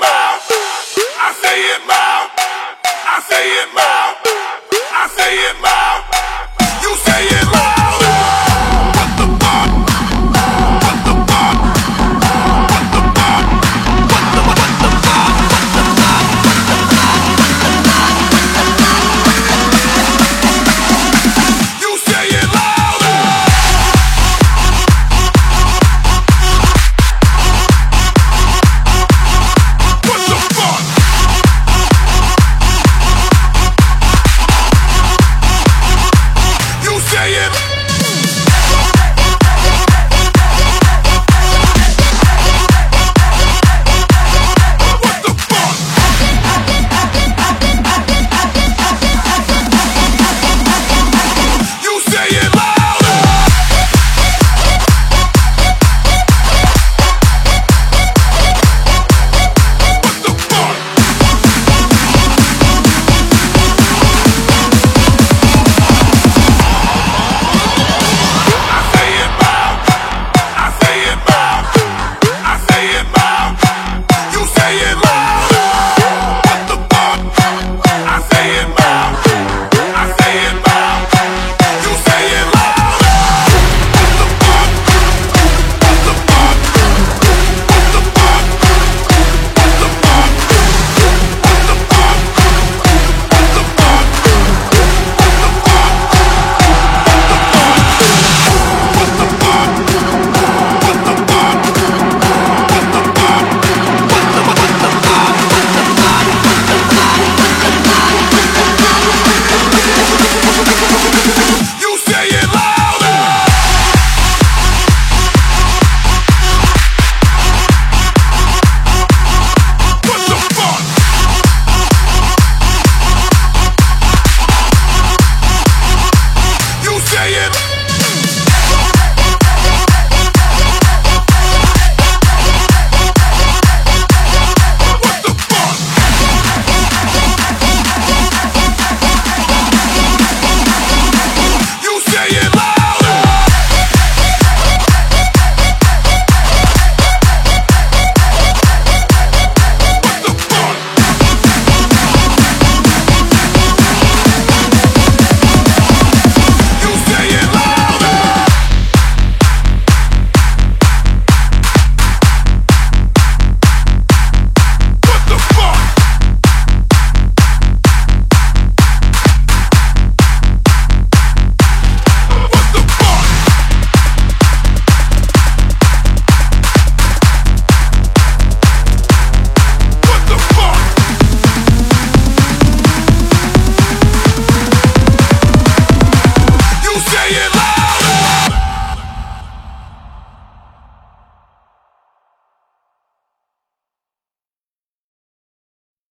loud. I say it loud. I say it loud. I say it loud.